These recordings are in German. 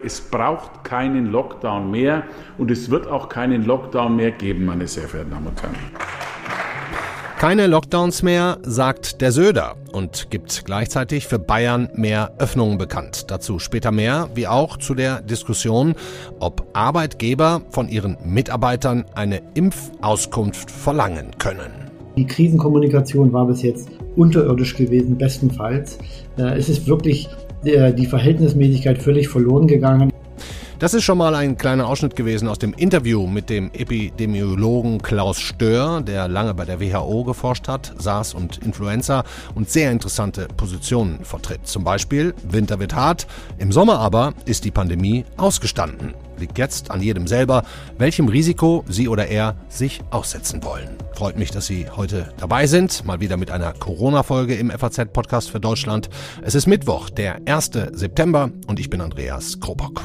Es braucht keinen Lockdown mehr und es wird auch keinen Lockdown mehr geben, meine sehr verehrten Damen und Herren. Keine Lockdowns mehr, sagt der Söder und gibt gleichzeitig für Bayern mehr Öffnungen bekannt. Dazu später mehr, wie auch zu der Diskussion, ob Arbeitgeber von ihren Mitarbeitern eine Impfauskunft verlangen können. Die Krisenkommunikation war bis jetzt unterirdisch gewesen, bestenfalls. Äh, es ist wirklich äh, die Verhältnismäßigkeit völlig verloren gegangen. Das ist schon mal ein kleiner Ausschnitt gewesen aus dem Interview mit dem Epidemiologen Klaus Stör, der lange bei der WHO geforscht hat, SARS und Influenza und sehr interessante Positionen vertritt. Zum Beispiel, Winter wird hart, im Sommer aber ist die Pandemie ausgestanden. Liegt jetzt an jedem selber, welchem Risiko sie oder er sich aussetzen wollen. Freut mich, dass Sie heute dabei sind. Mal wieder mit einer Corona-Folge im FAZ-Podcast für Deutschland. Es ist Mittwoch, der 1. September und ich bin Andreas Krobock.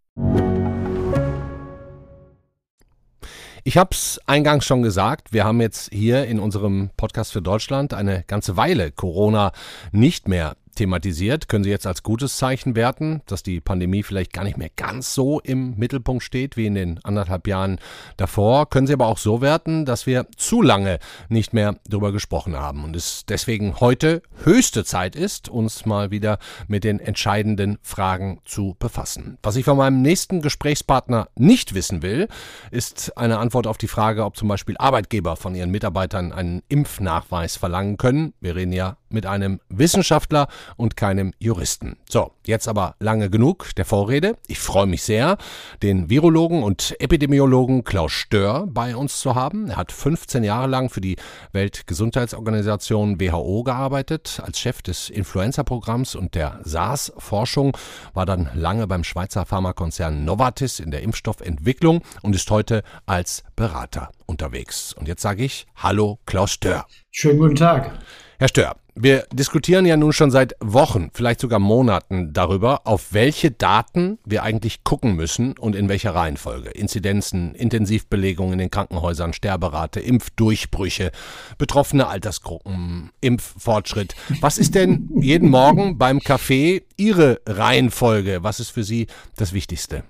Ich habe es eingangs schon gesagt, wir haben jetzt hier in unserem Podcast für Deutschland eine ganze Weile Corona nicht mehr thematisiert, können Sie jetzt als gutes Zeichen werten, dass die Pandemie vielleicht gar nicht mehr ganz so im Mittelpunkt steht wie in den anderthalb Jahren davor. Können Sie aber auch so werten, dass wir zu lange nicht mehr darüber gesprochen haben und es deswegen heute höchste Zeit ist, uns mal wieder mit den entscheidenden Fragen zu befassen. Was ich von meinem nächsten Gesprächspartner nicht wissen will, ist eine Antwort auf die Frage, ob zum Beispiel Arbeitgeber von ihren Mitarbeitern einen Impfnachweis verlangen können. Wir reden ja mit einem Wissenschaftler und keinem Juristen. So, jetzt aber lange genug der Vorrede. Ich freue mich sehr, den Virologen und Epidemiologen Klaus Stör bei uns zu haben. Er hat 15 Jahre lang für die Weltgesundheitsorganisation WHO gearbeitet, als Chef des Influenza-Programms und der SARS-Forschung, war dann lange beim Schweizer Pharmakonzern Novartis in der Impfstoffentwicklung und ist heute als Berater unterwegs. Und jetzt sage ich Hallo Klaus Stör. Schönen guten Tag. Herr Stör, wir diskutieren ja nun schon seit Wochen, vielleicht sogar Monaten darüber, auf welche Daten wir eigentlich gucken müssen und in welcher Reihenfolge. Inzidenzen, Intensivbelegung in den Krankenhäusern, Sterberate, Impfdurchbrüche, betroffene Altersgruppen, Impffortschritt. Was ist denn jeden Morgen beim Kaffee Ihre Reihenfolge? Was ist für Sie das Wichtigste?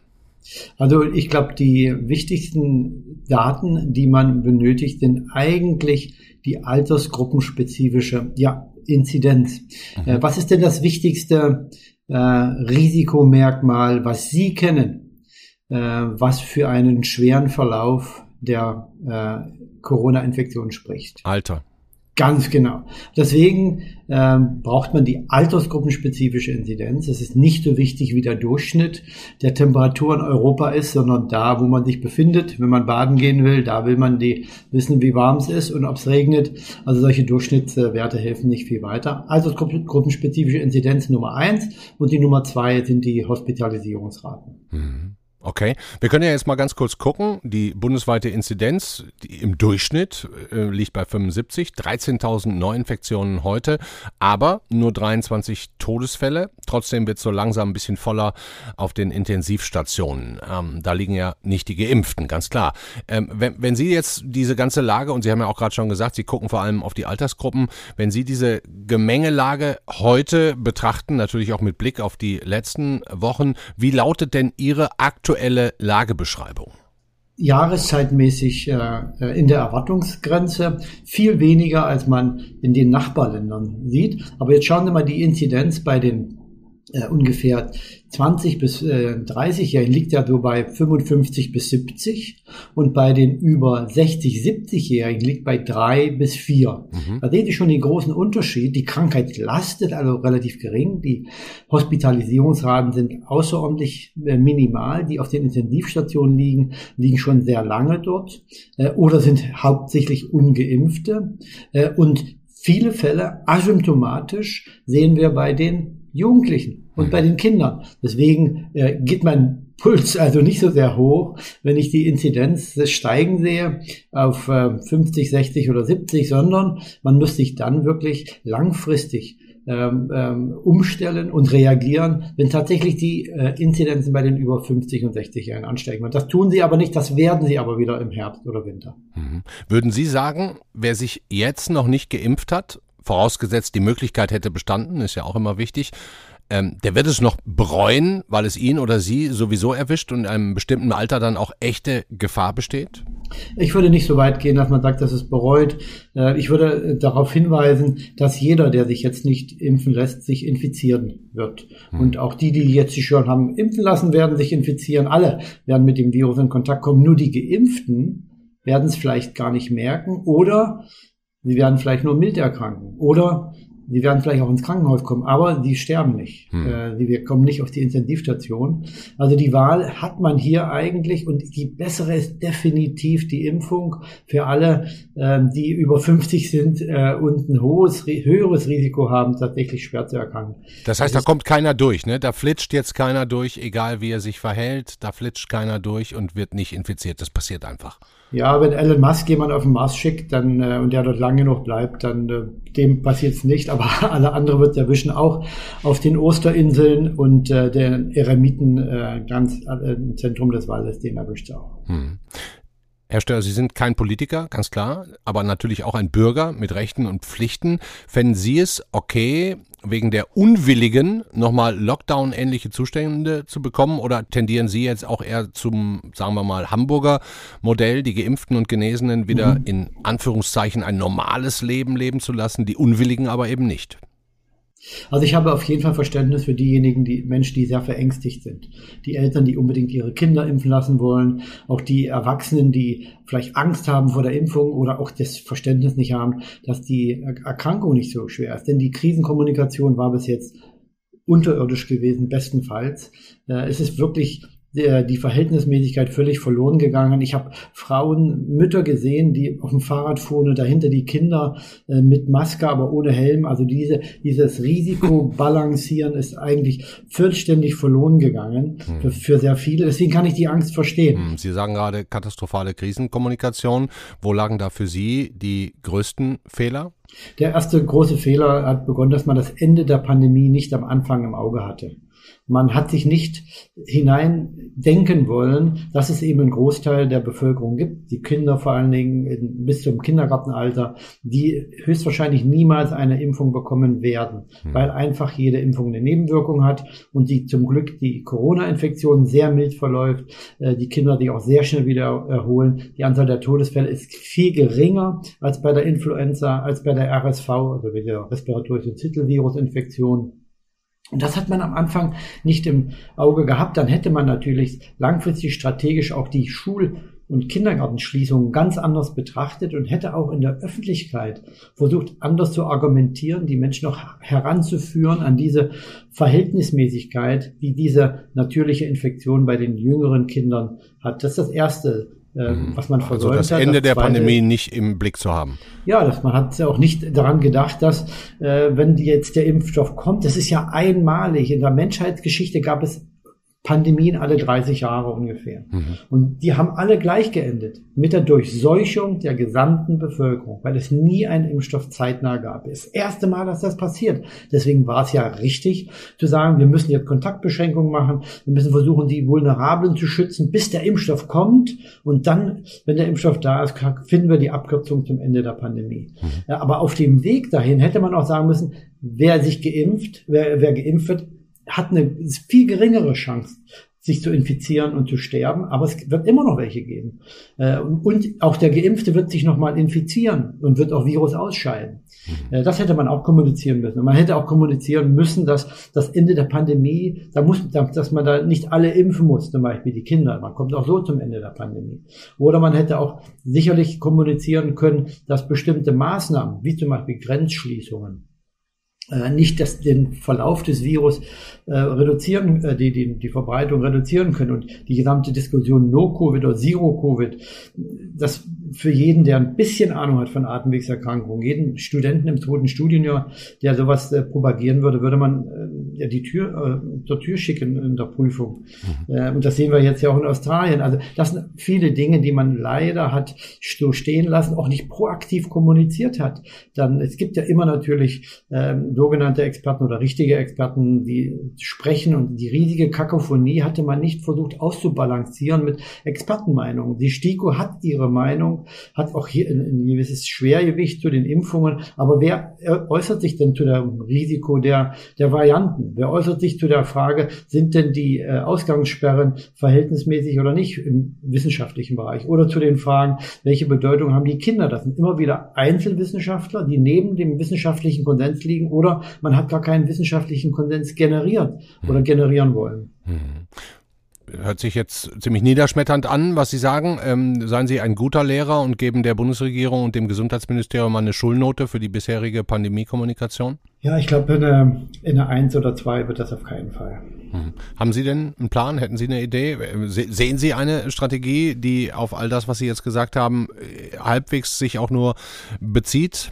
Also ich glaube, die wichtigsten Daten, die man benötigt, sind eigentlich die altersgruppenspezifische ja, Inzidenz. Mhm. Äh, was ist denn das wichtigste äh, Risikomerkmal, was Sie kennen, äh, was für einen schweren Verlauf der äh, Corona-Infektion spricht? Alter. Ganz genau. Deswegen ähm, braucht man die altersgruppenspezifische Inzidenz. Es ist nicht so wichtig, wie der Durchschnitt der Temperatur in Europa ist, sondern da, wo man sich befindet. Wenn man baden gehen will, da will man die wissen, wie warm es ist und ob es regnet. Also solche Durchschnittswerte helfen nicht viel weiter. Altersgruppenspezifische Inzidenz Nummer eins und die Nummer zwei sind die Hospitalisierungsraten. Mhm. Okay, wir können ja jetzt mal ganz kurz gucken. Die bundesweite Inzidenz im Durchschnitt äh, liegt bei 75, 13.000 Neuinfektionen heute, aber nur 23 Todesfälle. Trotzdem wird so langsam ein bisschen voller auf den Intensivstationen. Ähm, da liegen ja nicht die Geimpften, ganz klar. Ähm, wenn, wenn Sie jetzt diese ganze Lage, und Sie haben ja auch gerade schon gesagt, Sie gucken vor allem auf die Altersgruppen, wenn Sie diese Gemengelage heute betrachten, natürlich auch mit Blick auf die letzten Wochen, wie lautet denn Ihre aktuelle aktuelle Lagebeschreibung? Jahreszeitmäßig äh, in der Erwartungsgrenze, viel weniger als man in den Nachbarländern sieht. Aber jetzt schauen Sie mal die Inzidenz bei den äh, ungefähr 20 bis äh, 30-Jährigen liegt ja so bei 55 bis 70 und bei den über 60, 70-Jährigen liegt bei drei bis vier. Mhm. Da sehen Sie schon den großen Unterschied. Die Krankheit lastet also relativ gering. Die Hospitalisierungsraten sind außerordentlich äh, minimal. Die auf den Intensivstationen liegen, liegen schon sehr lange dort äh, oder sind hauptsächlich ungeimpfte. Äh, und viele Fälle asymptomatisch sehen wir bei den Jugendlichen und mhm. bei den Kindern. Deswegen äh, geht mein Puls also nicht so sehr hoch, wenn ich die Inzidenz steigen sehe auf äh, 50, 60 oder 70, sondern man muss sich dann wirklich langfristig ähm, ähm, umstellen und reagieren, wenn tatsächlich die äh, Inzidenzen bei den über 50 und 60 Jahren ansteigen. Und das tun sie aber nicht, das werden sie aber wieder im Herbst oder Winter. Mhm. Würden Sie sagen, wer sich jetzt noch nicht geimpft hat, vorausgesetzt die Möglichkeit hätte bestanden, ist ja auch immer wichtig, ähm, der wird es noch bereuen, weil es ihn oder sie sowieso erwischt und in einem bestimmten Alter dann auch echte Gefahr besteht? Ich würde nicht so weit gehen, dass man sagt, dass es bereut. Äh, ich würde äh, darauf hinweisen, dass jeder, der sich jetzt nicht impfen lässt, sich infizieren wird. Hm. Und auch die, die jetzt sich schon haben impfen lassen, werden sich infizieren. Alle werden mit dem Virus in Kontakt kommen. Nur die Geimpften werden es vielleicht gar nicht merken oder Sie werden vielleicht nur mild erkranken oder sie werden vielleicht auch ins Krankenhaus kommen, aber die sterben nicht. Hm. Äh, wir kommen nicht auf die Intensivstation. Also die Wahl hat man hier eigentlich und die bessere ist definitiv die Impfung für alle, äh, die über 50 sind äh, und ein hohes, höheres Risiko haben, tatsächlich schwer zu erkranken. Das heißt, das da kommt keiner durch, ne? Da flitscht jetzt keiner durch, egal wie er sich verhält, da flitscht keiner durch und wird nicht infiziert. Das passiert einfach. Ja, wenn Elon Musk jemand auf den Mars schickt dann, äh, und der dort lange noch bleibt, dann äh, dem passiert es nicht, aber alle anderen wird erwischen, auch auf den Osterinseln und äh, den Eremiten äh, ganz äh, im Zentrum des Waldes, den erwischt es auch. Hm. Herr Steuer, Sie sind kein Politiker, ganz klar, aber natürlich auch ein Bürger mit Rechten und Pflichten. Fänden Sie es okay, wegen der unwilligen nochmal Lockdown-ähnliche Zustände zu bekommen oder tendieren Sie jetzt auch eher zum, sagen wir mal, Hamburger Modell, die Geimpften und Genesenen wieder mhm. in Anführungszeichen ein normales Leben leben zu lassen, die Unwilligen aber eben nicht? Also ich habe auf jeden Fall Verständnis für diejenigen, die Menschen, die sehr verängstigt sind. Die Eltern, die unbedingt ihre Kinder impfen lassen wollen, auch die Erwachsenen, die vielleicht Angst haben vor der Impfung oder auch das Verständnis nicht haben, dass die Erkrankung nicht so schwer ist. Denn die Krisenkommunikation war bis jetzt unterirdisch gewesen, bestenfalls. Äh, es ist wirklich die Verhältnismäßigkeit völlig verloren gegangen. Ich habe Frauen, Mütter gesehen, die auf dem Fahrrad fuhren und dahinter die Kinder äh, mit Maske, aber ohne Helm. Also diese, dieses Risikobalancieren ist eigentlich vollständig verloren gegangen hm. für, für, sehr viele. Deswegen kann ich die Angst verstehen. Hm, Sie sagen gerade katastrophale Krisenkommunikation. Wo lagen da für Sie die größten Fehler? Der erste große Fehler hat begonnen, dass man das Ende der Pandemie nicht am Anfang im Auge hatte. Man hat sich nicht hineindenken wollen, dass es eben einen Großteil der Bevölkerung gibt, die Kinder vor allen Dingen bis zum Kindergartenalter, die höchstwahrscheinlich niemals eine Impfung bekommen werden, mhm. weil einfach jede Impfung eine Nebenwirkung hat und die zum Glück die Corona-Infektion sehr mild verläuft, äh, die Kinder die auch sehr schnell wieder erholen. Die Anzahl der Todesfälle ist viel geringer als bei der Influenza, als bei der RSV, also bei der respiratorische Zittelvirus-Infektion. Und das hat man am Anfang nicht im Auge gehabt. Dann hätte man natürlich langfristig strategisch auch die Schul- und Kindergartenschließungen ganz anders betrachtet und hätte auch in der Öffentlichkeit versucht, anders zu argumentieren, die Menschen noch heranzuführen an diese Verhältnismäßigkeit, die diese natürliche Infektion bei den jüngeren Kindern hat. Das ist das Erste, mhm. was man versäumt also das hat. Ende das der zweite, Pandemie nicht im Blick zu haben. Ja, das, man hat auch nicht daran gedacht, dass äh, wenn jetzt der Impfstoff kommt, das ist ja einmalig. In der Menschheitsgeschichte gab es Pandemien alle 30 Jahre ungefähr. Mhm. Und die haben alle gleich geendet mit der Durchseuchung der gesamten Bevölkerung, weil es nie einen Impfstoff zeitnah gab. Das erste Mal, dass das passiert. Deswegen war es ja richtig zu sagen, wir müssen jetzt Kontaktbeschränkungen machen, wir müssen versuchen, die Vulnerablen zu schützen, bis der Impfstoff kommt. Und dann, wenn der Impfstoff da ist, finden wir die Abkürzung zum Ende der Pandemie. Mhm. Ja, aber auf dem Weg dahin hätte man auch sagen müssen, wer sich geimpft, wer, wer geimpft wird, hat eine viel geringere Chance, sich zu infizieren und zu sterben, aber es wird immer noch welche geben. Äh, und auch der Geimpfte wird sich nochmal infizieren und wird auch Virus ausscheiden. Mhm. Äh, das hätte man auch kommunizieren müssen. Und man hätte auch kommunizieren müssen, dass das Ende der Pandemie, da muss, dass man da nicht alle impfen muss, zum Beispiel die Kinder. Man kommt auch so zum Ende der Pandemie. Oder man hätte auch sicherlich kommunizieren können, dass bestimmte Maßnahmen, wie zum Beispiel Grenzschließungen, nicht das, den Verlauf des Virus äh, reduzieren, äh, die, die, die Verbreitung reduzieren können. Und die gesamte Diskussion No-Covid oder Zero-Covid, das für jeden, der ein bisschen Ahnung hat von Atemwegserkrankungen, jeden Studenten im zweiten Studienjahr, der sowas äh, propagieren würde, würde man äh, ja die Tür äh, zur Tür schicken in der Prüfung. Mhm. Äh, und das sehen wir jetzt ja auch in Australien. Also das sind viele Dinge, die man leider hat so stehen lassen, auch nicht proaktiv kommuniziert hat. Dann es gibt ja immer natürlich ähm, sogenannte Experten oder richtige Experten, die sprechen und die riesige Kakophonie hatte man nicht versucht auszubalancieren mit Expertenmeinungen. Die STIKO hat ihre Meinung hat auch hier ein, ein gewisses Schwergewicht zu den Impfungen. Aber wer äußert sich denn zu dem Risiko der, der Varianten? Wer äußert sich zu der Frage, sind denn die äh, Ausgangssperren verhältnismäßig oder nicht im wissenschaftlichen Bereich? Oder zu den Fragen, welche Bedeutung haben die Kinder? Das sind immer wieder Einzelwissenschaftler, die neben dem wissenschaftlichen Konsens liegen oder man hat gar keinen wissenschaftlichen Konsens generiert oder generieren wollen. Hört sich jetzt ziemlich niederschmetternd an, was Sie sagen. Ähm, seien Sie ein guter Lehrer und geben der Bundesregierung und dem Gesundheitsministerium eine Schulnote für die bisherige Pandemiekommunikation? Ja, ich glaube, in eine, in eine Eins oder zwei wird das auf keinen Fall. Hm. Haben Sie denn einen Plan? Hätten Sie eine Idee? Sehen Sie eine Strategie, die auf all das, was Sie jetzt gesagt haben, halbwegs sich auch nur bezieht?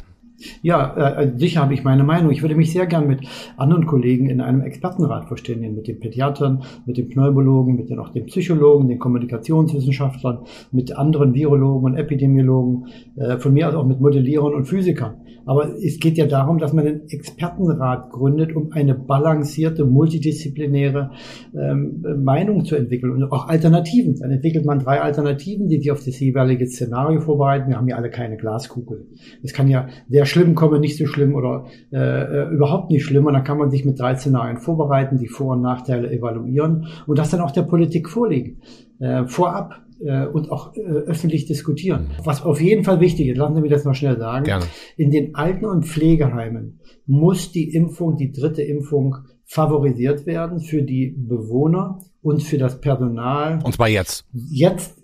Ja, äh, sicher habe ich meine Meinung. Ich würde mich sehr gern mit anderen Kollegen in einem Expertenrat verständigen, mit den Pädiatern, mit den Pneumologen, mit den, auch den Psychologen, den Kommunikationswissenschaftlern, mit anderen Virologen und Epidemiologen, äh, von mir aus auch mit Modellierern und Physikern. Aber es geht ja darum, dass man einen Expertenrat gründet, um eine balancierte, multidisziplinäre ähm, Meinung zu entwickeln und auch Alternativen. Dann entwickelt man drei Alternativen, die sich auf das jeweilige Szenario vorbereiten. Wir haben ja alle keine Glaskugel. Es kann ja sehr schlimm kommen, nicht so schlimm oder äh, überhaupt nicht schlimm. Und dann kann man sich mit drei Szenarien vorbereiten, die Vor- und Nachteile evaluieren und das dann auch der Politik vorlegen. Äh, vorab äh, und auch äh, öffentlich diskutieren. Was auf jeden Fall wichtig ist, lassen Sie mich das noch schnell sagen. Gerne. In den Alten- und Pflegeheimen muss die Impfung, die dritte Impfung favorisiert werden für die Bewohner und für das Personal. Und zwar jetzt. Jetzt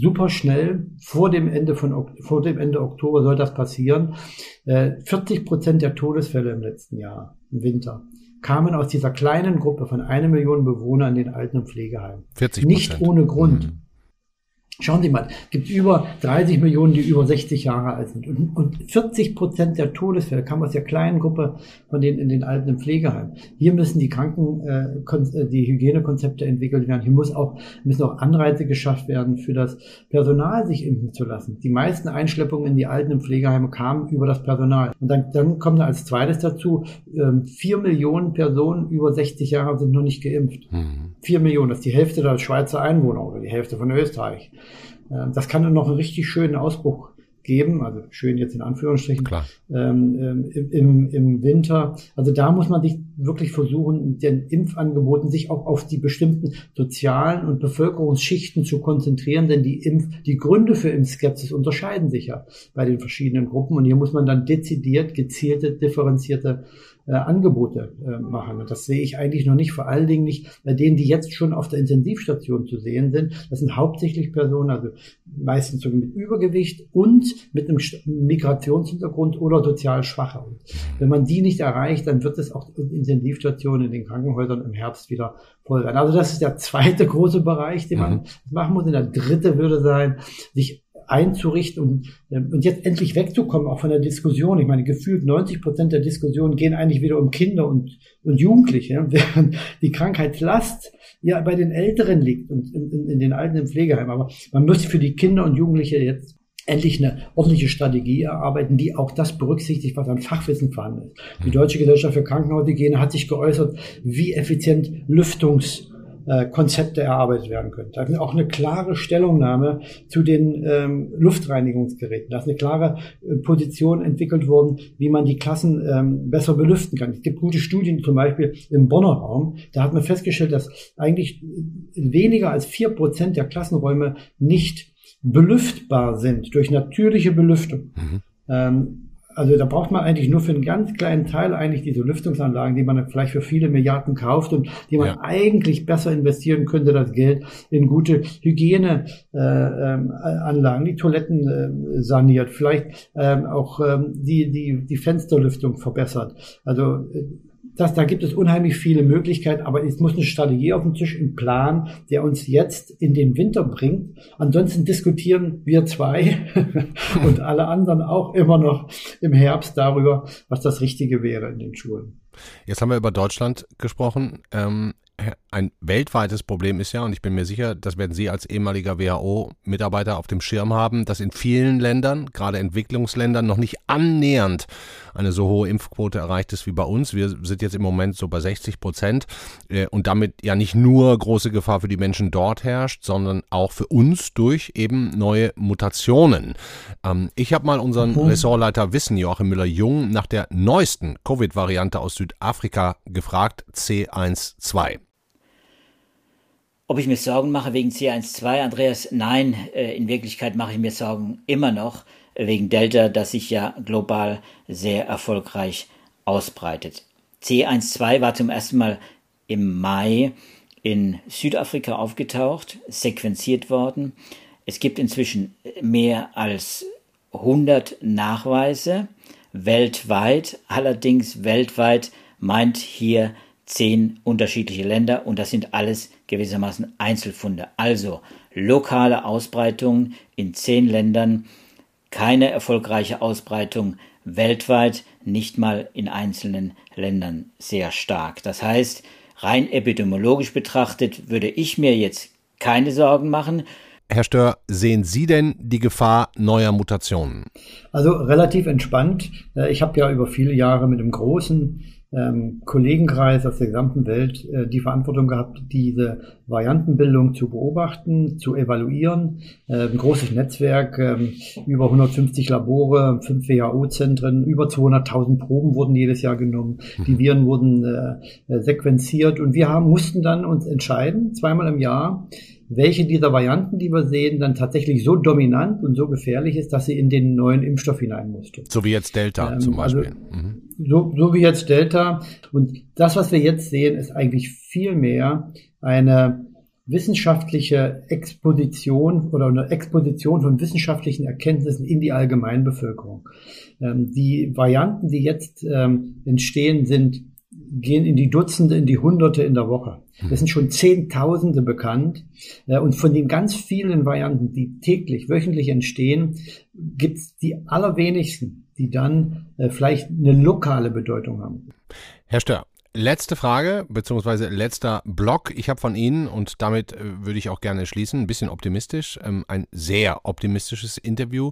super schnell vor dem Ende von vor dem Ende Oktober soll das passieren. 40 äh, Prozent der Todesfälle im letzten Jahr im Winter kamen aus dieser kleinen Gruppe von einer Million Bewohnern in den Alten- und Pflegeheimen. 40 Nicht ohne Grund. Mhm. Schauen Sie mal, gibt über 30 Millionen, die über 60 Jahre alt sind. Und, und 40 Prozent der Todesfälle kamen aus der kleinen Gruppe von denen in den alten im Pflegeheimen. Hier müssen die Kranken, äh, äh, die Hygienekonzepte entwickelt werden. Hier muss auch, müssen auch Anreize geschafft werden, für das Personal sich impfen zu lassen. Die meisten Einschleppungen in die alten im Pflegeheime kamen über das Personal. Und dann, dann kommt als zweites dazu, ähm, vier Millionen Personen über 60 Jahre sind noch nicht geimpft. Mhm. Vier Millionen, das ist die Hälfte der Schweizer Einwohner oder die Hälfte von Österreich. Ähm, das kann dann noch einen richtig schönen Ausbruch geben, also schön jetzt in Anführungsstrichen. Ähm, ähm im, im Winter. Also da muss man sich wirklich versuchen, den Impfangeboten sich auch auf die bestimmten sozialen und Bevölkerungsschichten zu konzentrieren, denn die Impf, die Gründe für Impfskepsis unterscheiden sich ja bei den verschiedenen Gruppen und hier muss man dann dezidiert, gezielte, differenzierte äh, Angebote äh, machen. Und das sehe ich eigentlich noch nicht, vor allen Dingen nicht bei denen, die jetzt schon auf der Intensivstation zu sehen sind. Das sind hauptsächlich Personen, also meistens so mit Übergewicht und mit einem Migrationshintergrund oder sozial Schwache. Und wenn man die nicht erreicht, dann wird es auch in Intensivstationen in den Krankenhäusern im Herbst wieder voll werden. Also das ist der zweite große Bereich, den man mhm. machen muss. Und der dritte würde sein, sich einzurichten und, ähm, und jetzt endlich wegzukommen, auch von der Diskussion. Ich meine, gefühlt 90 Prozent der Diskussionen gehen eigentlich wieder um Kinder und, und Jugendliche, während die Krankheitslast ja bei den Älteren liegt und in, in, in den alten im Pflegeheim. Aber man müsste für die Kinder und Jugendliche jetzt endlich eine ordentliche Strategie erarbeiten, die auch das berücksichtigt, was an Fachwissen vorhanden ist. Die Deutsche Gesellschaft für Krankenhaushygiene hat sich geäußert, wie effizient Lüftungs äh, Konzepte erarbeitet werden können. Da ist auch eine klare Stellungnahme zu den ähm, Luftreinigungsgeräten. Da ist eine klare äh, Position entwickelt worden, wie man die Klassen ähm, besser belüften kann. Es gibt gute Studien, zum Beispiel im Bonner Raum. Da hat man festgestellt, dass eigentlich weniger als vier Prozent der Klassenräume nicht belüftbar sind durch natürliche Belüftung. Mhm. Ähm, also da braucht man eigentlich nur für einen ganz kleinen Teil eigentlich diese Lüftungsanlagen, die man vielleicht für viele Milliarden kauft und die man ja. eigentlich besser investieren könnte, das Geld in gute Hygieneanlagen, äh, die Toiletten äh, saniert, vielleicht ähm, auch ähm, die, die, die Fensterlüftung verbessert. Also äh, das, da gibt es unheimlich viele Möglichkeiten, aber es muss eine Strategie auf dem Tisch, ein Plan, der uns jetzt in den Winter bringt. Ansonsten diskutieren wir zwei und alle anderen auch immer noch im Herbst darüber, was das Richtige wäre in den Schulen. Jetzt haben wir über Deutschland gesprochen. Ähm, ein weltweites Problem ist ja, und ich bin mir sicher, das werden Sie als ehemaliger WHO-Mitarbeiter auf dem Schirm haben, dass in vielen Ländern, gerade Entwicklungsländern, noch nicht annähernd eine so hohe Impfquote erreicht ist wie bei uns. Wir sind jetzt im Moment so bei 60 Prozent äh, und damit ja nicht nur große Gefahr für die Menschen dort herrscht, sondern auch für uns durch eben neue Mutationen. Ähm, ich habe mal unseren mhm. Ressortleiter Wissen, Joachim Müller-Jung, nach der neuesten Covid-Variante aus Südafrika gefragt, C12. Ob ich mir Sorgen mache wegen C12, Andreas? Nein, äh, in Wirklichkeit mache ich mir Sorgen immer noch wegen Delta, das sich ja global sehr erfolgreich ausbreitet. C12 war zum ersten Mal im Mai in Südafrika aufgetaucht, sequenziert worden. Es gibt inzwischen mehr als 100 Nachweise weltweit. Allerdings weltweit meint hier zehn unterschiedliche Länder und das sind alles gewissermaßen Einzelfunde. Also lokale Ausbreitungen in zehn Ländern, keine erfolgreiche Ausbreitung weltweit, nicht mal in einzelnen Ländern sehr stark. Das heißt, rein epidemiologisch betrachtet würde ich mir jetzt keine Sorgen machen. Herr Stör, sehen Sie denn die Gefahr neuer Mutationen? Also relativ entspannt. Äh, ich habe ja über viele Jahre mit einem großen ähm, Kollegenkreis aus der gesamten Welt äh, die Verantwortung gehabt, diese Variantenbildung zu beobachten, zu evaluieren. Äh, ein großes Netzwerk, äh, über 150 Labore, fünf WHO-Zentren, über 200.000 Proben wurden jedes Jahr genommen. Die mhm. Viren wurden sequenziert und wir haben, mussten dann uns entscheiden, zweimal im Jahr, welche dieser Varianten, die wir sehen, dann tatsächlich so dominant und so gefährlich ist, dass sie in den neuen Impfstoff hinein musste. So wie jetzt Delta ähm, zum also Beispiel. Also, mhm. so, so wie jetzt Delta. Und das, was wir jetzt sehen, ist eigentlich viel mehr eine wissenschaftliche Exposition oder eine Exposition von wissenschaftlichen Erkenntnissen in die Allgemeinbevölkerung. Ähm, die Varianten, die jetzt ähm, entstehen, sind gehen in die Dutzende, in die Hunderte in der Woche. Das sind schon Zehntausende bekannt. Und von den ganz vielen Varianten, die täglich, wöchentlich entstehen, gibt es die allerwenigsten, die dann äh, vielleicht eine lokale Bedeutung haben. Herr Stör, Letzte Frage, beziehungsweise letzter Block. Ich habe von Ihnen, und damit äh, würde ich auch gerne schließen, ein bisschen optimistisch, ähm, ein sehr optimistisches Interview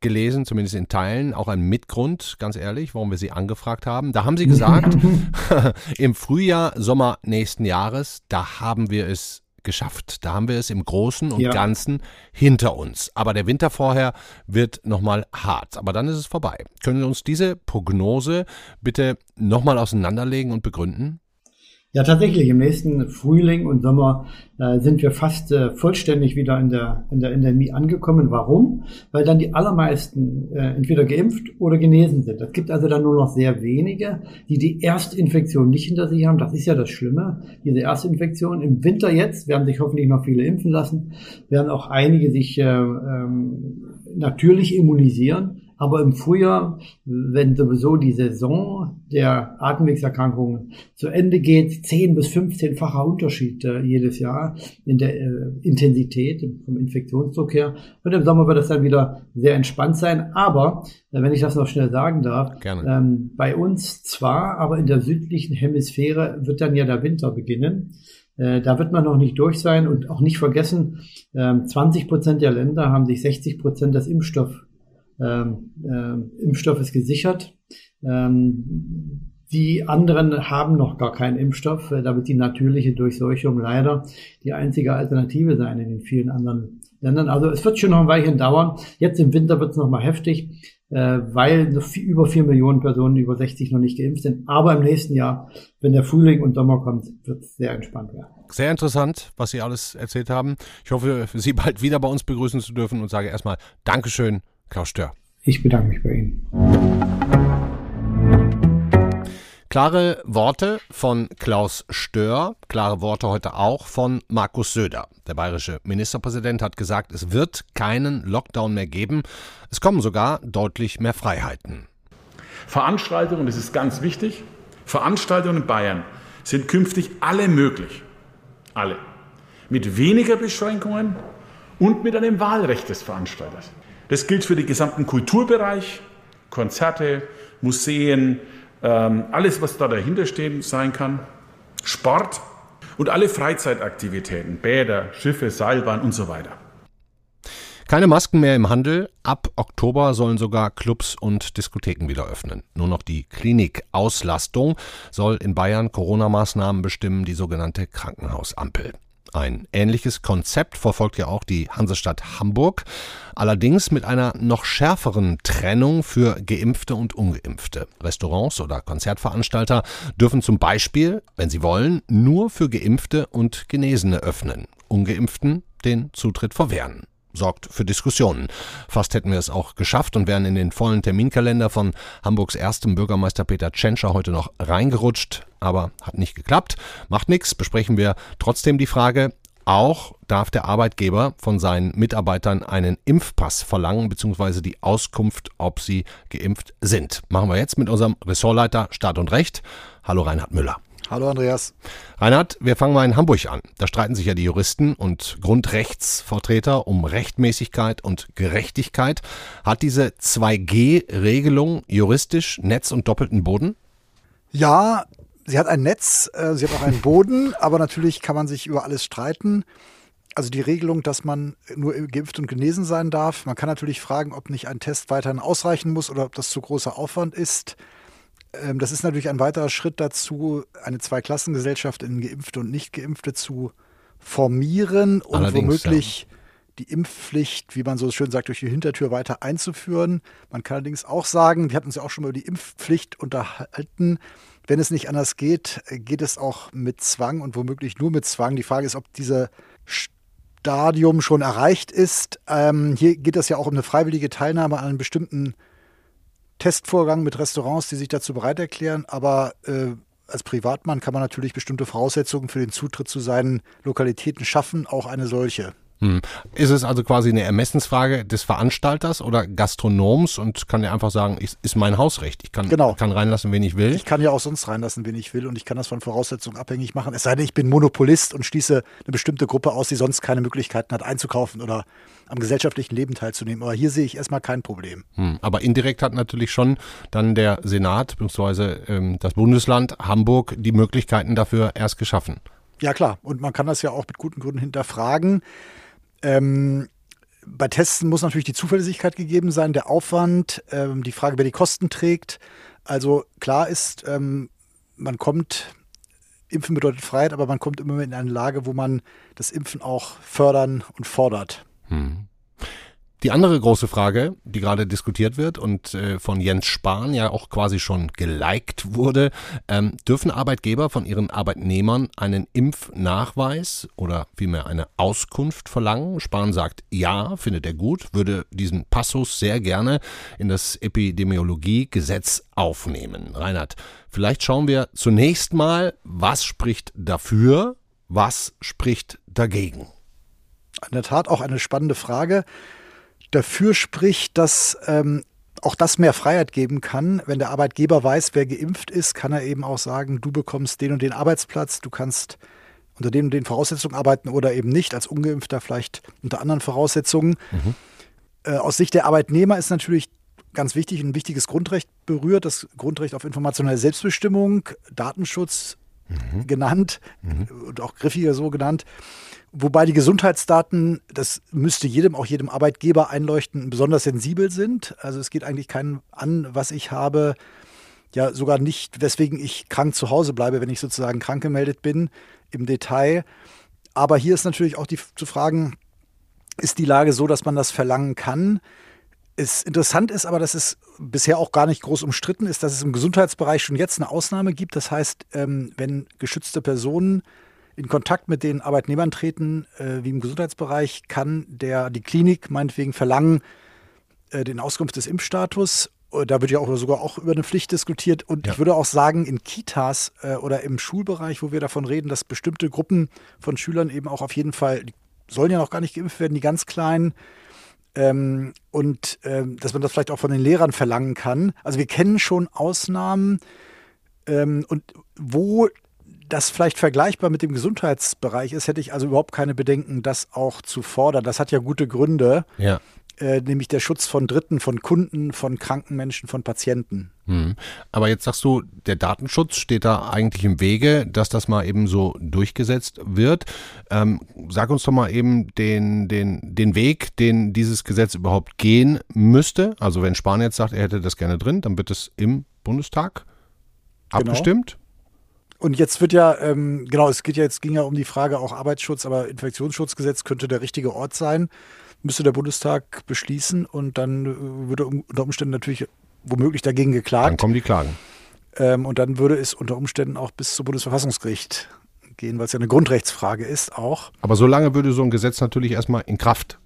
gelesen, zumindest in Teilen, auch ein Mitgrund, ganz ehrlich, warum wir Sie angefragt haben. Da haben Sie gesagt, im Frühjahr, Sommer nächsten Jahres, da haben wir es geschafft. Da haben wir es im Großen und ja. Ganzen hinter uns. Aber der Winter vorher wird nochmal hart. Aber dann ist es vorbei. Können Sie uns diese Prognose bitte nochmal auseinanderlegen und begründen? Ja, tatsächlich. Im nächsten Frühling und Sommer äh, sind wir fast äh, vollständig wieder in der, in der Endemie angekommen. Warum? Weil dann die allermeisten äh, entweder geimpft oder genesen sind. Es gibt also dann nur noch sehr wenige, die die Erstinfektion nicht hinter sich haben. Das ist ja das Schlimme, diese Erstinfektion. Im Winter jetzt werden sich hoffentlich noch viele impfen lassen, werden auch einige sich äh, ähm, natürlich immunisieren. Aber im Frühjahr, wenn sowieso die Saison der Atemwegserkrankungen zu Ende geht, 10 bis 15-facher Unterschied äh, jedes Jahr in der äh, Intensität vom Infektionsdruck her. Und im Sommer wird es dann wieder sehr entspannt sein. Aber, äh, wenn ich das noch schnell sagen darf, ähm, bei uns zwar, aber in der südlichen Hemisphäre wird dann ja der Winter beginnen. Äh, da wird man noch nicht durch sein und auch nicht vergessen, 20 ähm, Prozent der Länder haben sich 60 Prozent des Impfstoffs äh, Impfstoff ist gesichert. Ähm, Die anderen haben noch gar keinen Impfstoff. Da wird die natürliche Durchseuchung leider die einzige Alternative sein in den vielen anderen Ländern. Also es wird schon noch ein Weilchen dauern. Jetzt im Winter wird es nochmal heftig, äh, weil über vier Millionen Personen über 60 noch nicht geimpft sind. Aber im nächsten Jahr, wenn der Frühling und Sommer kommt, wird es sehr entspannt werden. Sehr interessant, was Sie alles erzählt haben. Ich hoffe, Sie bald wieder bei uns begrüßen zu dürfen und sage erstmal Dankeschön, Klaus Stör. Ich bedanke mich bei Ihnen. Klare Worte von Klaus Stör, klare Worte heute auch von Markus Söder. Der bayerische Ministerpräsident hat gesagt, es wird keinen Lockdown mehr geben. Es kommen sogar deutlich mehr Freiheiten. Veranstaltungen, das ist ganz wichtig, Veranstaltungen in Bayern sind künftig alle möglich. Alle. Mit weniger Beschränkungen und mit einem Wahlrecht des Veranstalters. Das gilt für den gesamten Kulturbereich, Konzerte, Museen, ähm, alles, was da dahinter stehen sein kann, Sport und alle Freizeitaktivitäten, Bäder, Schiffe, Seilbahn und so weiter. Keine Masken mehr im Handel. Ab Oktober sollen sogar Clubs und Diskotheken wieder öffnen. Nur noch die Klinikauslastung soll in Bayern Corona-Maßnahmen bestimmen, die sogenannte Krankenhausampel. Ein ähnliches Konzept verfolgt ja auch die Hansestadt Hamburg, allerdings mit einer noch schärferen Trennung für Geimpfte und Ungeimpfte. Restaurants oder Konzertveranstalter dürfen zum Beispiel, wenn sie wollen, nur für Geimpfte und Genesene öffnen, Ungeimpften den Zutritt verwehren sorgt für Diskussionen. Fast hätten wir es auch geschafft und wären in den vollen Terminkalender von Hamburgs erstem Bürgermeister Peter Tschentscher heute noch reingerutscht, aber hat nicht geklappt. Macht nichts, besprechen wir trotzdem die Frage, auch darf der Arbeitgeber von seinen Mitarbeitern einen Impfpass verlangen, beziehungsweise die Auskunft, ob sie geimpft sind. Machen wir jetzt mit unserem Ressortleiter Staat und Recht. Hallo Reinhard Müller. Hallo Andreas. Reinhard, wir fangen mal in Hamburg an. Da streiten sich ja die Juristen und Grundrechtsvertreter um Rechtmäßigkeit und Gerechtigkeit. Hat diese 2G-Regelung juristisch Netz und doppelten Boden? Ja, sie hat ein Netz, äh, sie hat auch einen Boden, aber natürlich kann man sich über alles streiten. Also die Regelung, dass man nur geimpft und genesen sein darf. Man kann natürlich fragen, ob nicht ein Test weiterhin ausreichen muss oder ob das zu großer Aufwand ist. Ähm, das ist natürlich ein weiterer Schritt dazu, eine Zweiklassengesellschaft in Geimpfte und Nicht-Geimpfte zu formieren und Allerdings, womöglich ja. die Impfpflicht, wie man so schön sagt, durch die Hintertür weiter einzuführen. Man kann allerdings auch sagen, wir hatten uns ja auch schon mal über die Impfpflicht unterhalten. Wenn es nicht anders geht, geht es auch mit Zwang und womöglich nur mit Zwang. Die Frage ist, ob dieser Stadium schon erreicht ist. Ähm, hier geht es ja auch um eine freiwillige Teilnahme an einem bestimmten Testvorgang mit Restaurants, die sich dazu bereit erklären, aber äh, als Privatmann kann man natürlich bestimmte Voraussetzungen für den Zutritt zu seinen Lokalitäten schaffen, auch eine solche. Hm. Ist es also quasi eine Ermessensfrage des Veranstalters oder Gastronoms und kann er einfach sagen, ist, ist mein Hausrecht. Ich kann, genau. kann reinlassen, wen ich will. Ich kann ja auch sonst reinlassen, wen ich will und ich kann das von Voraussetzungen abhängig machen. Es sei denn, ich bin Monopolist und schließe eine bestimmte Gruppe aus, die sonst keine Möglichkeiten hat einzukaufen oder am gesellschaftlichen Leben teilzunehmen. Aber hier sehe ich erstmal kein Problem. Hm. Aber indirekt hat natürlich schon dann der Senat bzw. Ähm, das Bundesland Hamburg die Möglichkeiten dafür erst geschaffen. Ja klar, und man kann das ja auch mit guten Gründen hinterfragen. Ähm, bei Testen muss natürlich die Zuverlässigkeit gegeben sein, der Aufwand, ähm, die Frage, wer die Kosten trägt. Also klar ist, ähm, man kommt, Impfen bedeutet Freiheit, aber man kommt immer in eine Lage, wo man das Impfen auch fördern und fordert. Hm. Die andere große Frage, die gerade diskutiert wird und äh, von Jens Spahn ja auch quasi schon geliked wurde, ähm, dürfen Arbeitgeber von ihren Arbeitnehmern einen Impfnachweis oder vielmehr eine Auskunft verlangen? Spahn sagt ja, findet er gut, würde diesen Passus sehr gerne in das Epidemiologiegesetz aufnehmen. Reinhard, vielleicht schauen wir zunächst mal, was spricht dafür, was spricht dagegen? In der Tat auch eine spannende Frage dafür spricht, dass ähm, auch das mehr Freiheit geben kann. Wenn der Arbeitgeber weiß, wer geimpft ist, kann er eben auch sagen, du bekommst den und den Arbeitsplatz, du kannst unter den und den Voraussetzungen arbeiten oder eben nicht, als ungeimpfter vielleicht unter anderen Voraussetzungen. Mhm. Äh, aus Sicht der Arbeitnehmer ist natürlich ganz wichtig, ein wichtiges Grundrecht berührt, das Grundrecht auf informationelle Selbstbestimmung, Datenschutz mhm. genannt mhm. und auch griffiger so genannt. Wobei die Gesundheitsdaten, das müsste jedem, auch jedem Arbeitgeber einleuchten, besonders sensibel sind. Also es geht eigentlich keinem an, was ich habe, ja sogar nicht, weswegen ich krank zu Hause bleibe, wenn ich sozusagen krank gemeldet bin im Detail. Aber hier ist natürlich auch die zu fragen, ist die Lage so, dass man das verlangen kann? Es interessant ist aber, dass es bisher auch gar nicht groß umstritten ist, dass es im Gesundheitsbereich schon jetzt eine Ausnahme gibt. Das heißt, ähm, wenn geschützte Personen in Kontakt mit den Arbeitnehmern treten, äh, wie im Gesundheitsbereich, kann der die Klinik meinetwegen verlangen, äh, den Auskunft des Impfstatus. Äh, da wird ja auch sogar auch über eine Pflicht diskutiert. Und ja. ich würde auch sagen, in Kitas äh, oder im Schulbereich, wo wir davon reden, dass bestimmte Gruppen von Schülern eben auch auf jeden Fall, die sollen ja noch gar nicht geimpft werden, die ganz kleinen, ähm, und ähm, dass man das vielleicht auch von den Lehrern verlangen kann. Also wir kennen schon Ausnahmen ähm, und wo das vielleicht vergleichbar mit dem Gesundheitsbereich ist, hätte ich also überhaupt keine Bedenken, das auch zu fordern. Das hat ja gute Gründe. Ja. Äh, nämlich der Schutz von Dritten, von Kunden, von kranken Menschen, von Patienten. Hm. Aber jetzt sagst du, der Datenschutz steht da eigentlich im Wege, dass das mal eben so durchgesetzt wird. Ähm, sag uns doch mal eben den, den, den Weg, den dieses Gesetz überhaupt gehen müsste. Also wenn Spahn jetzt sagt, er hätte das gerne drin, dann wird es im Bundestag genau. abgestimmt. Und jetzt wird ja, ähm, genau, es geht ja jetzt ging ja um die Frage auch Arbeitsschutz, aber Infektionsschutzgesetz könnte der richtige Ort sein müsste der Bundestag beschließen und dann äh, würde unter Umständen natürlich womöglich dagegen geklagt. Dann kommen die Klagen. Ähm, und dann würde es unter Umständen auch bis zum Bundesverfassungsgericht gehen, weil es ja eine Grundrechtsfrage ist auch. Aber so lange würde so ein Gesetz natürlich erstmal in Kraft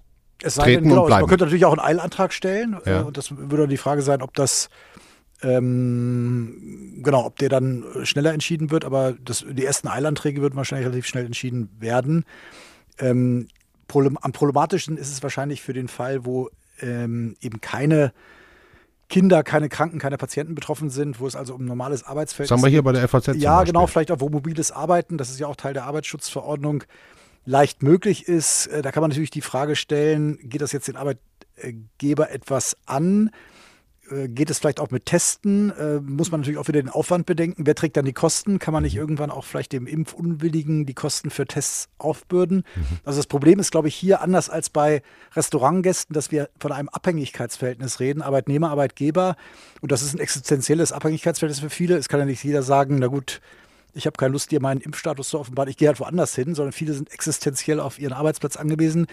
es sei treten denn, genau, und bleiben. Man könnte natürlich auch einen Eilantrag stellen ja. Äh, und das würde dann die Frage sein, ob das ähm, genau, ob der dann schneller entschieden wird, aber das, die ersten Eilanträge würden wahrscheinlich relativ schnell entschieden werden. Ähm, Problem, am problematischsten ist es wahrscheinlich für den Fall, wo ähm, eben keine Kinder, keine Kranken, keine Patienten betroffen sind, wo es also um normales Arbeitsfeld geht. Das haben wir hier bei der FAZ. Ja, genau, vielleicht auch wo mobiles Arbeiten, das ist ja auch Teil der Arbeitsschutzverordnung, leicht möglich ist. Äh, da kann man natürlich die Frage stellen, geht das jetzt den Arbeitgeber etwas an? Äh, geht es vielleicht auch mit Testen? Äh, muss man natürlich auch wieder den Aufwand bedenken. Wer trägt dann die Kosten? Kann man nicht irgendwann auch vielleicht dem Impfunwilligen die Kosten für Tests aufbürden? Mhm. Also das Problem ist, glaube ich, hier anders als bei Restaurantgästen, dass wir von einem Abhängigkeitsverhältnis reden, Arbeitnehmer, Arbeitgeber. Und das ist ein existenzielles Abhängigkeitsverhältnis für viele. Es kann ja nicht jeder sagen, na gut, ich habe keine Lust, dir meinen Impfstatus zu offenbaren, ich gehe halt woanders hin, sondern viele sind existenziell auf ihren Arbeitsplatz angewiesen.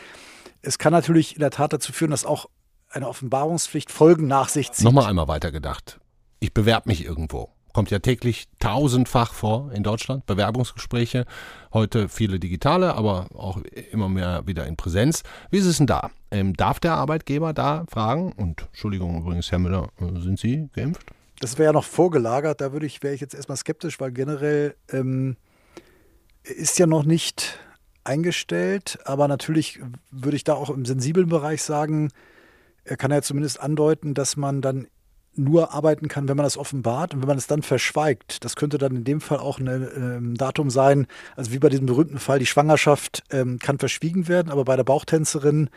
Es kann natürlich in der Tat dazu führen, dass auch eine Offenbarungspflicht Folgen nach sich zieht. Nochmal einmal weitergedacht. Ich bewerbe mich irgendwo. Kommt ja täglich tausendfach vor in Deutschland. Bewerbungsgespräche. Heute viele digitale, aber auch immer mehr wieder in Präsenz. Wie ist es denn da? Ähm, darf der Arbeitgeber da fragen? Und Entschuldigung übrigens, Herr Müller, äh, sind Sie geimpft? Das wäre ja noch vorgelagert. Da würde ich, wäre ich jetzt erstmal skeptisch, weil generell ähm, ist ja noch nicht eingestellt. Aber natürlich würde ich da auch im sensiblen Bereich sagen, er kann ja zumindest andeuten, dass man dann nur arbeiten kann, wenn man das offenbart und wenn man es dann verschweigt. Das könnte dann in dem Fall auch ein äh, Datum sein, also wie bei diesem berühmten Fall, die Schwangerschaft ähm, kann verschwiegen werden, aber bei der Bauchtänzerin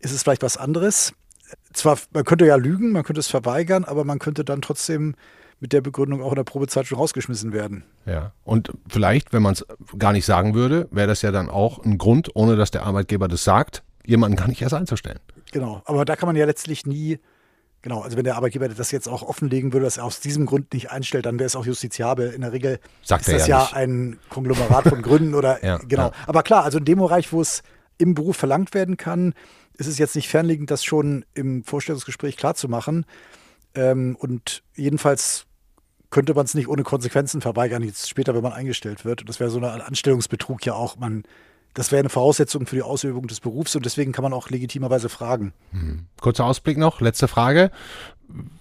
ist es vielleicht was anderes. Zwar, man könnte ja lügen, man könnte es verweigern, aber man könnte dann trotzdem mit der Begründung auch in der Probezeit schon rausgeschmissen werden. Ja, und vielleicht, wenn man es gar nicht sagen würde, wäre das ja dann auch ein Grund, ohne dass der Arbeitgeber das sagt, jemanden gar nicht erst einzustellen. Genau, aber da kann man ja letztlich nie, genau, also wenn der Arbeitgeber das jetzt auch offenlegen würde, dass er aus diesem Grund nicht einstellt, dann wäre es auch justiziabel. In der Regel Sagt ist das ja, ja ein Konglomerat von Gründen oder ja, genau. Ja. Aber klar, also in dem Bereich, wo es im Beruf verlangt werden kann, ist es jetzt nicht fernliegend, das schon im Vorstellungsgespräch klarzumachen. Ähm, und jedenfalls könnte man es nicht ohne Konsequenzen verweigern, jetzt später, wenn man eingestellt wird. Und das wäre so eine Anstellungsbetrug ja auch. Man das wäre eine Voraussetzung für die Ausübung des Berufs und deswegen kann man auch legitimerweise fragen. Hm. Kurzer Ausblick noch, letzte Frage.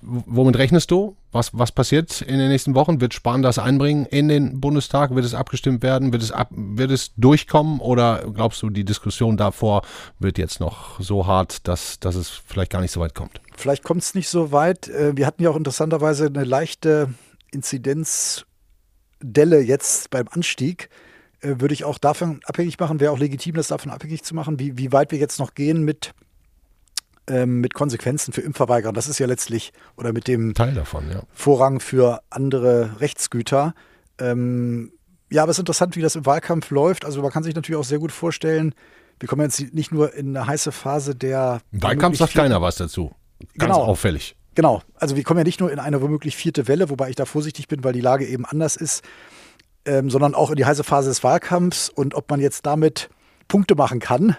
Womit rechnest du? Was, was passiert in den nächsten Wochen? Wird Spahn das einbringen in den Bundestag? Wird es abgestimmt werden? Wird es, ab, wird es durchkommen? Oder glaubst du, die Diskussion davor wird jetzt noch so hart, dass, dass es vielleicht gar nicht so weit kommt? Vielleicht kommt es nicht so weit. Äh, wir hatten ja auch interessanterweise eine leichte Inzidenzdelle jetzt beim Anstieg. Äh, würde ich auch davon abhängig machen, wäre auch legitim, das davon abhängig zu machen, wie, wie weit wir jetzt noch gehen mit, ähm, mit Konsequenzen für Impfverweigerer. Das ist ja letztlich, oder mit dem Teil davon, ja. Vorrang für andere Rechtsgüter. Ähm, ja, aber es ist interessant, wie das im Wahlkampf läuft. Also man kann sich natürlich auch sehr gut vorstellen, wir kommen jetzt nicht nur in eine heiße Phase der. Im Wahlkampf sagt keiner was dazu. Ganz genau. auffällig. genau. Also wir kommen ja nicht nur in eine womöglich vierte Welle, wobei ich da vorsichtig bin, weil die Lage eben anders ist, ähm, sondern auch in die heiße Phase des Wahlkampfs und ob man jetzt damit Punkte machen kann.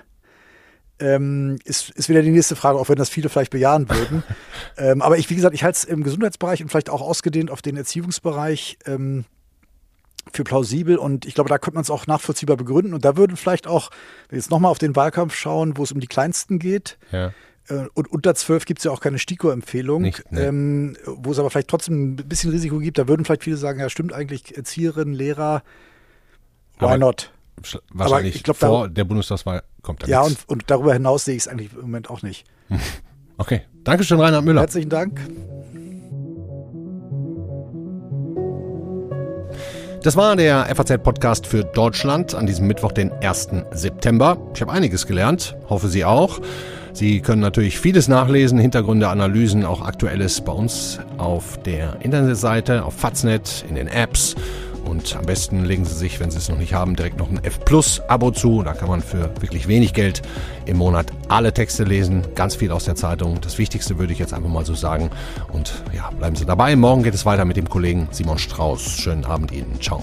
Ähm, ist, ist wieder die nächste Frage, auch wenn das viele vielleicht bejahen würden. ähm, aber ich, wie gesagt, ich halte es im Gesundheitsbereich und vielleicht auch ausgedehnt auf den Erziehungsbereich ähm, für plausibel und ich glaube, da könnte man es auch nachvollziehbar begründen. Und da würden vielleicht auch, wenn wir jetzt nochmal auf den Wahlkampf schauen, wo es um die Kleinsten geht, Ja. Äh, und unter 12 gibt es ja auch keine STIKO-Empfehlung, nee. ähm, wo es aber vielleicht trotzdem ein bisschen Risiko gibt. Da würden vielleicht viele sagen, ja stimmt eigentlich, Erzieherinnen, Lehrer, why Aber- not? Sch- Wahrscheinlich ich glaub, da- vor der Bundestagswahl kommt da Ja, und, und darüber hinaus sehe ich es eigentlich im Moment auch nicht. Okay. Dankeschön, Reinhard Müller. Herzlichen Dank. Das war der FAZ-Podcast für Deutschland an diesem Mittwoch, den 1. September. Ich habe einiges gelernt, hoffe Sie auch. Sie können natürlich vieles nachlesen, Hintergründe, Analysen, auch Aktuelles bei uns auf der Internetseite, auf Faznet, in den Apps. Und am besten legen Sie sich, wenn Sie es noch nicht haben, direkt noch ein F Plus Abo zu. Da kann man für wirklich wenig Geld im Monat alle Texte lesen, ganz viel aus der Zeitung. Das Wichtigste würde ich jetzt einfach mal so sagen. Und ja, bleiben Sie dabei. Morgen geht es weiter mit dem Kollegen Simon Strauß. Schönen Abend Ihnen. Ciao.